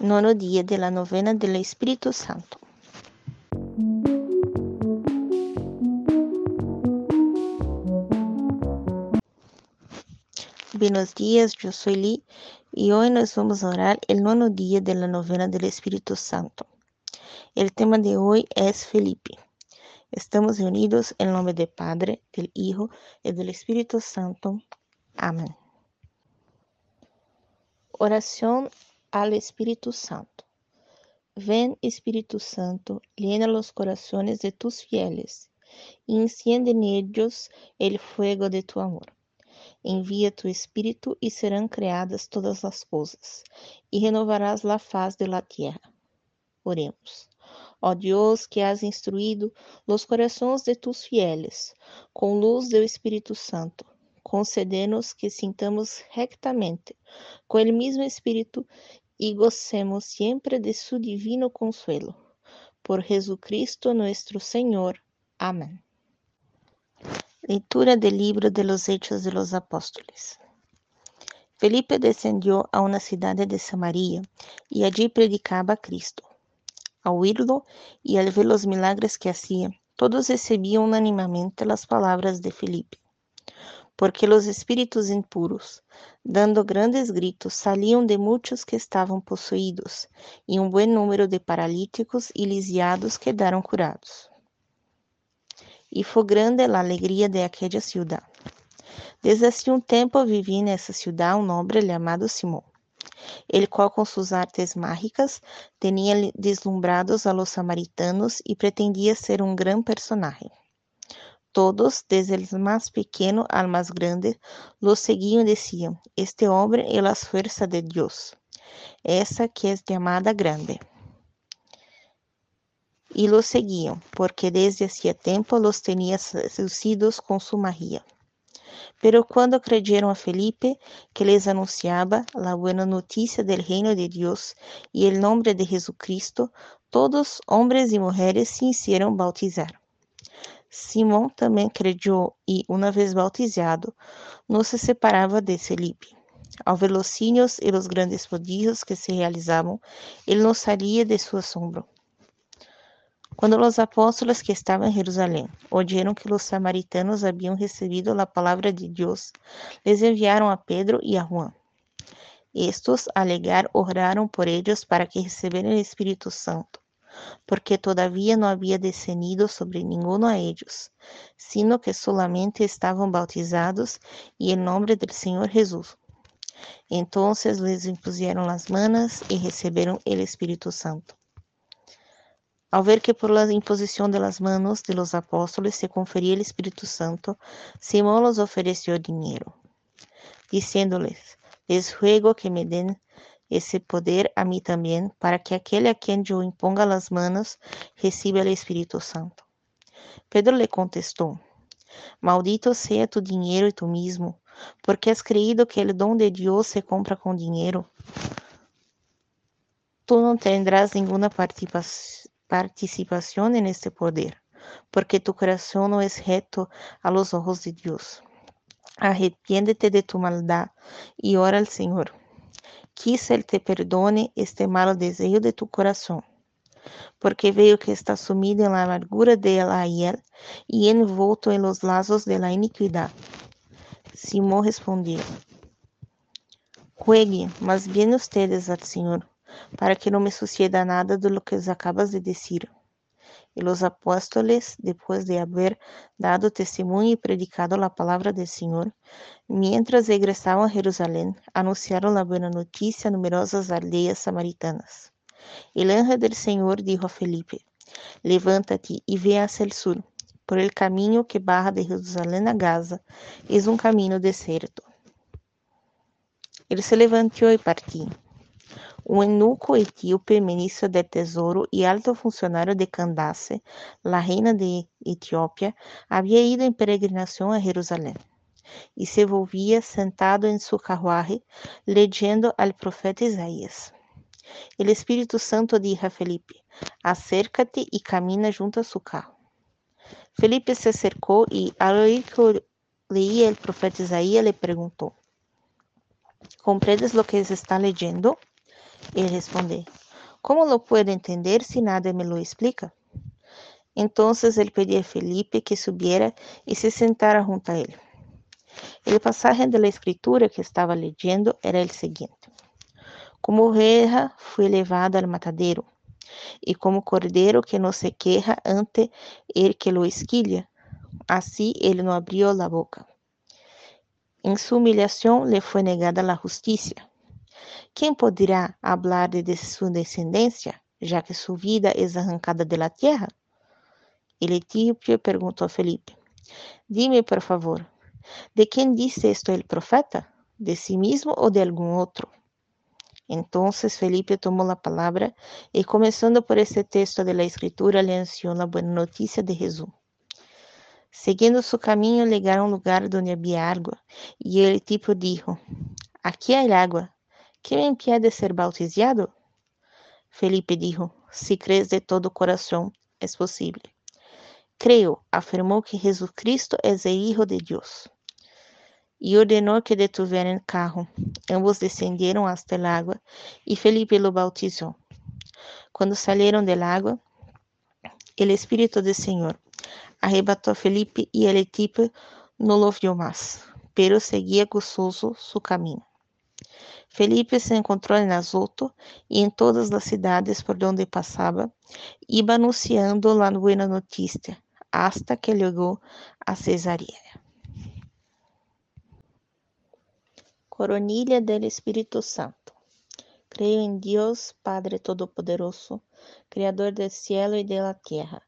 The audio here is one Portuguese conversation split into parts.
nono dia de la novena del Espíritu Santo. Buenos días, yo soy Lee y hoy nos vamos a orar el nono día de la novena del Espíritu Santo. El tema de hoy es Felipe. Estamos reunidos en nombre del Padre, del Hijo y del Espíritu Santo. Amén. Oración al Espíritu Santo. Ven, Espíritu Santo, llena los corazones de tus fieles y enciende en ellos el fuego de tu amor. Envía tu Espíritu y serán creadas todas las cosas, y renovarás la faz de la tierra. Oremos. Ó Dios, que has instruído los corazones de tus fieles com luz do Espírito Santo, concede-nos que sintamos rectamente com el mismo Espírito e gocemos sempre de su divino consuelo. Por Jesucristo nuestro Senhor. Amém. Leitura del libro de los Hechos de los Apóstoles. Felipe descendió a una ciudad de Samaria y allí predicaba a Cristo. Al oírlo y al ver los milagros que hacía, todos recibían unánimamente las palabras de Felipe. Porque los espíritus impuros, dando grandes gritos, salían de muchos que estaban poseídos, y un buen número de paralíticos y lisiados quedaron curados. E foi grande a alegria de aquela cidade. Desde assim um tempo vivia nessa cidade um homem chamado Simão, el qual com suas artes mágicas tinha deslumbrados a los samaritanos e pretendia ser um grande personagem. Todos, desde o mais pequeno ao mais grande, lo seguiam e diziam: Este homem é a força de Deus, essa que é chamada grande. E los seguiam, porque desde hacía tempo los tenía seducidos com su magia. Pero quando creyeron a Felipe, que les anunciaba la buena noticia del reino de Dios y el nombre de Jesucristo, todos, hombres y mujeres, se hicieron bautizar. Simón também creyó y, una vez bautizado, no se separaba de Felipe. Ao ver signos y los grandes prodigios que se realizaban, él no salía de su asombro. Quando os apóstolos que estavam em Jerusalém oyeron que os samaritanos haviam recebido a palavra de Deus, les enviaram a Pedro e a Juan. Estos, alegar, oraram por eles para que receberam o Espírito Santo, porque todavia não havia descendido sobre ninguno a eles, sino que solamente estavam bautizados e em nome do Senhor Jesus. Então les impuseram as manos e receberam o Espírito Santo. Ao ver que por la imposición de las manos de los apóstoles se confería el Espíritu Santo, Simón los ofreció dinero, diciéndoles, les ruego que me den ese poder a mí también, para que aquel a quien yo imponga las manos reciba el Espíritu Santo. Pedro le contestó, Maldito sea tu dinero y tú mismo, porque has creído que el don de Dios se compra con dinero. Tú no tendrás participación participación en este poder, porque tu corazón no es recto a los ojos de Dios. Arrepiéndete de tu maldad y ora al Señor. Quizá Él te perdone este malo deseo de tu corazón, porque veo que está sumido en la amargura de la hiel y envolto en los lazos de la iniquidad. Simón respondió, Juegue más bien ustedes al Señor para que no me suceda nada de lo que acabas de decir. Y los apóstoles, después de haber dado testimonio y predicado la palabra del Señor, mientras regresaban a Jerusalén, anunciaron la buena noticia a numerosas aldeas samaritanas. El ángel del Señor dijo a Felipe, levántate y ve hacia el sur, por el camino que baja de Jerusalén a Gaza, es un camino desierto. Ele se levantou e partiu. Um eunuco etíope, ministro de Tesouro e alto funcionário de Candace, la reina de Etiópia, havia ido em peregrinação a Jerusalém e se volvia sentado em seu carruagem, lendo ao profeta Isaías. O Espírito Santo disse a Felipe: Acércate e camina junto a seu carro. Felipe se acercou e, ao ouvir que leía o profeta Isaías, lhe perguntou: ¿Comprendes lo que está leyendo? Ele respondeu: Como lo puedo entender se nada me lo explica? Entonces ele pediu a Felipe que subiera e se sentara junto a ele. O passagem da escritura que estava leyendo era o seguinte: Como oveja foi levado al matadero, e como cordeiro que não se queja ante el que lo esquilha, assim ele não abriu a boca. Em sua humilhação lhe foi negada a justiça. Quem poderá falar de sua descendência, já que sua vida é arrancada de la tierra? El etíope perguntou a Felipe: Dime, por favor, ¿de quem disse esto el profeta? ¿De si mesmo ou de algum outro? Entonces Felipe tomou a palavra e, começando por esse texto de la Escritura, le anunció a boa notícia de Jesus. Seguindo su caminho, llegaram a um lugar onde havia água, e el tipo Aqui há água. ¿Quem me impede ser bautizado? Felipe dijo: Si crees de todo coração, é possível. Creo, afirmou que Jesucristo é o Hijo de Deus. E ordenou que detuvieran el carro. Ambos descenderam hasta el agua e Felipe lo bautizou. Quando salieron del agua, el Espírito do Senhor arrebatou a Felipe e el tipo no lo vio más, pero seguia gozoso su caminho. Felipe se encontrou em Azoto e em todas as cidades por onde passava, iba anunciando la buena notícia, hasta que chegou a Cesarea. Coronilha del Espírito Santo. Creio em Deus, Padre Todo-Poderoso, Criador del cielo e de la tierra.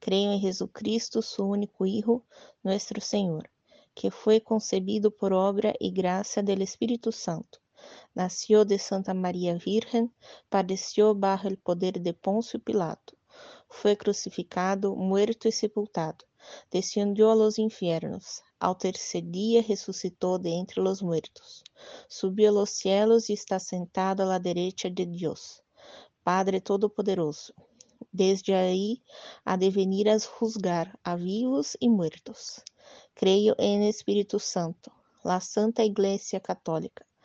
Creio em Jesucristo, su único Hijo, nuestro Senhor, que foi concebido por obra e graça del Espírito Santo. Nació de Santa Maria Virgen, padeció bajo el poder de Pôncio Pilato. Foi crucificado, muerto e sepultado. Descendió a los infiernos. Ao terceiro dia ressuscitou de entre os muertos. Subiu a los cielos e está sentado à derecha de Deus, Padre Todo-Poderoso. Desde aí há de venir a juzgar a vivos e muertos. Creio em Espírito Santo, la Santa Iglesia Católica,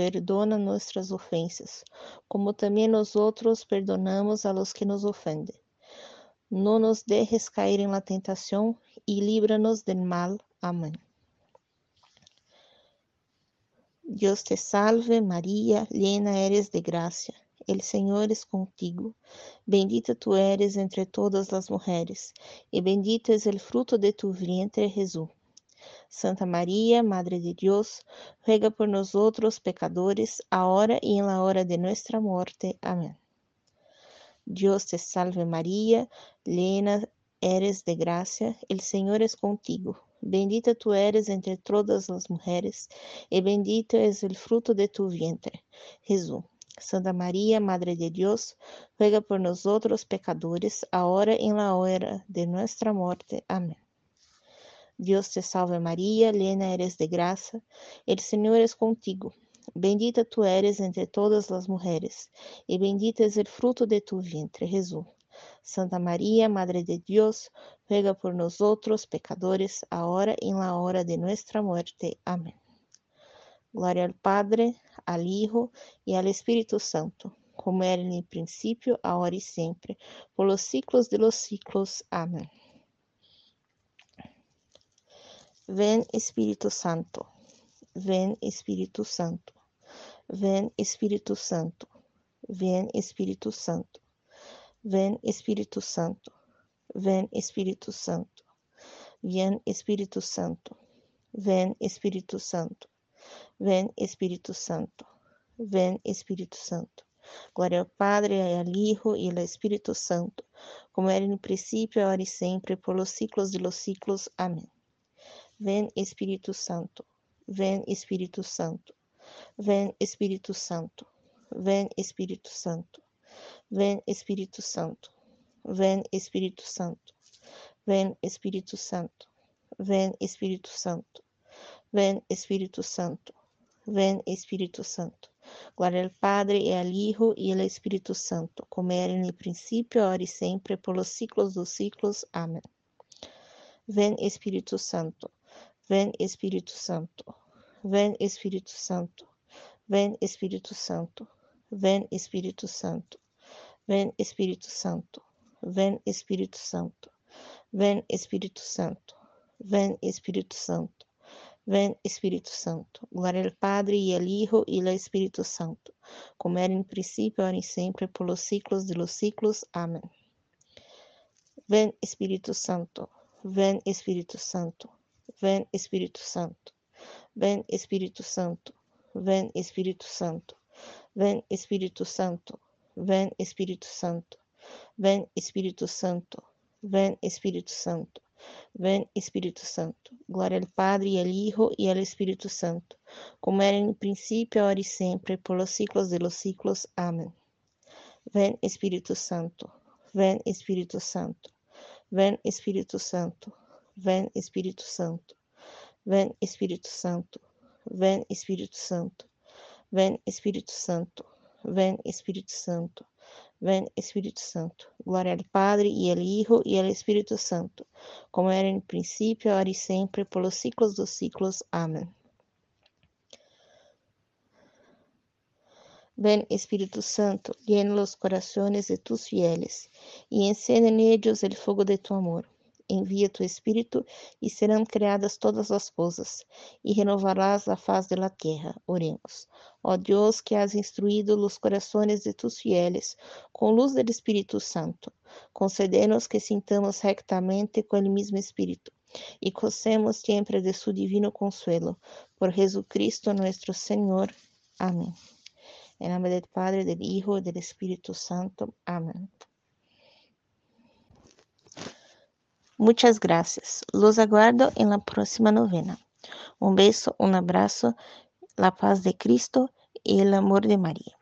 Perdona nuestras ofensas, como também nós outros perdonamos a los que nos ofendem. Não nos dejes cair en la tentação e líbranos del mal. Amém. Dios te salve María, llena eres de gracia, el Señor es contigo, bendita tú eres entre todas las mujeres, y bendito es el fruto de tu vientre Jesús. Santa María, Madre de Dios, ruega por nosotros pecadores, ahora y en la hora de nuestra muerte. Amén. Dios te salve María, llena eres de gracia, el Señor es contigo. Bendita tu eres entre todas as mulheres, e bendito es el fruto de tu vientre, Jesús. Santa María, Madre de Dios, ruega por nosotros pecadores, ahora y en la hora de nuestra muerte. Amén. Dios te salve María, llena eres de gracia, el Señor es contigo. Bendita tu eres entre todas las mujeres, y bendito es el fruto de tu vientre, Jesús. Santa María, Madre de Dios, ruega por nosotros pecadores, ahora y en la hora de nuestra muerte. Amén. Glória ao Padre, ao Hijo e ao Espírito Santo, como era no princípio, agora e sempre, por los siglos de los siglos. Amém. Ven Espírito Santo, ven Espírito Santo, ven Espírito Santo, ven Espírito Santo. Ven Espírito Santo, ven Espírito Santo, ven Espírito Santo, ven Espírito Santo, ven Espírito Santo, ven Espírito Santo. Glória ao Padre, ao Hijo e ao Espírito Santo, como era no princípio, agora e sempre, por los ciclos de los ciclos. Amém. Ven Espírito Santo, ven Espírito Santo, ven Espírito Santo, ven Espírito Santo. Ven Espírito Santo, Ven Espírito Santo. Ven Espírito Santo. Ven Espírito Santo. Ven Espírito Santo. Ven Espírito Santo. Glória ao Padre e ao Hijo e ao Espírito Santo, como era no princípio, agora e sempre, pelos ciclos dos ciclos. Amém. Ven Espírito Santo. Ven Espírito Santo. Ven Espírito Santo. Ven Espírito Santo. Ven Espírito Santo. Ven Espírito Santo. Ven Espírito Santo. Ven Espírito Santo. Ven Espírito Santo. Ven Espírito Santo. Glória ao Padre e ao Hijo e ao Espírito Santo, como era no princípio, agora e sempre, pelos ciclos de los ciclos. Amém. Ven Espírito Santo. Ven Espírito Santo. Ven Espírito Santo. Ven Espírito Santo. Ven Espírito Santo. Ven Espírito Santo. Ven Espírito Santo. Ven Espírito Santo. Ven Espírito Santo. Ven Espírito Santo. Glória ao Padre, e ao Hijo e ao Espírito Santo, como era no princípio, agora e sempre, por los ciclos de los ciclos. Amém. Ven Espírito Santo. Ven Espírito Santo. Ven Espírito Santo. Ven Espírito Santo. Ven Espírito Santo. Ven Espírito Santo. Ven Espírito Santo. Ven Espírito Santo. Ven Espírito Santo. Glória ao Padre, e ao Hijo, e ao Espírito Santo, como era no princípio, agora e sempre, pelos ciclos dos ciclos. Amém. Ven Espírito Santo, llena los corazones de tus fieles, y encende en ellos el fuego de tu amor. Envia tu Espírito, e serão criadas todas as coisas, e renovarás a faz de la tierra. Oremos. Ó Deus, que has instruído los corazones de tus fieles com luz del Espírito Santo, concedemos que sintamos rectamente com el mismo Espírito e gocemos sempre de su divino consuelo. Por Jesucristo nuestro Senhor. Amém. Em nome do Padre, do Hijo e do Espírito Santo. Amém. Muchas gracias. Los aguardo en la próxima novena. Un beso, un abrazo, la paz de Cristo y el amor de María.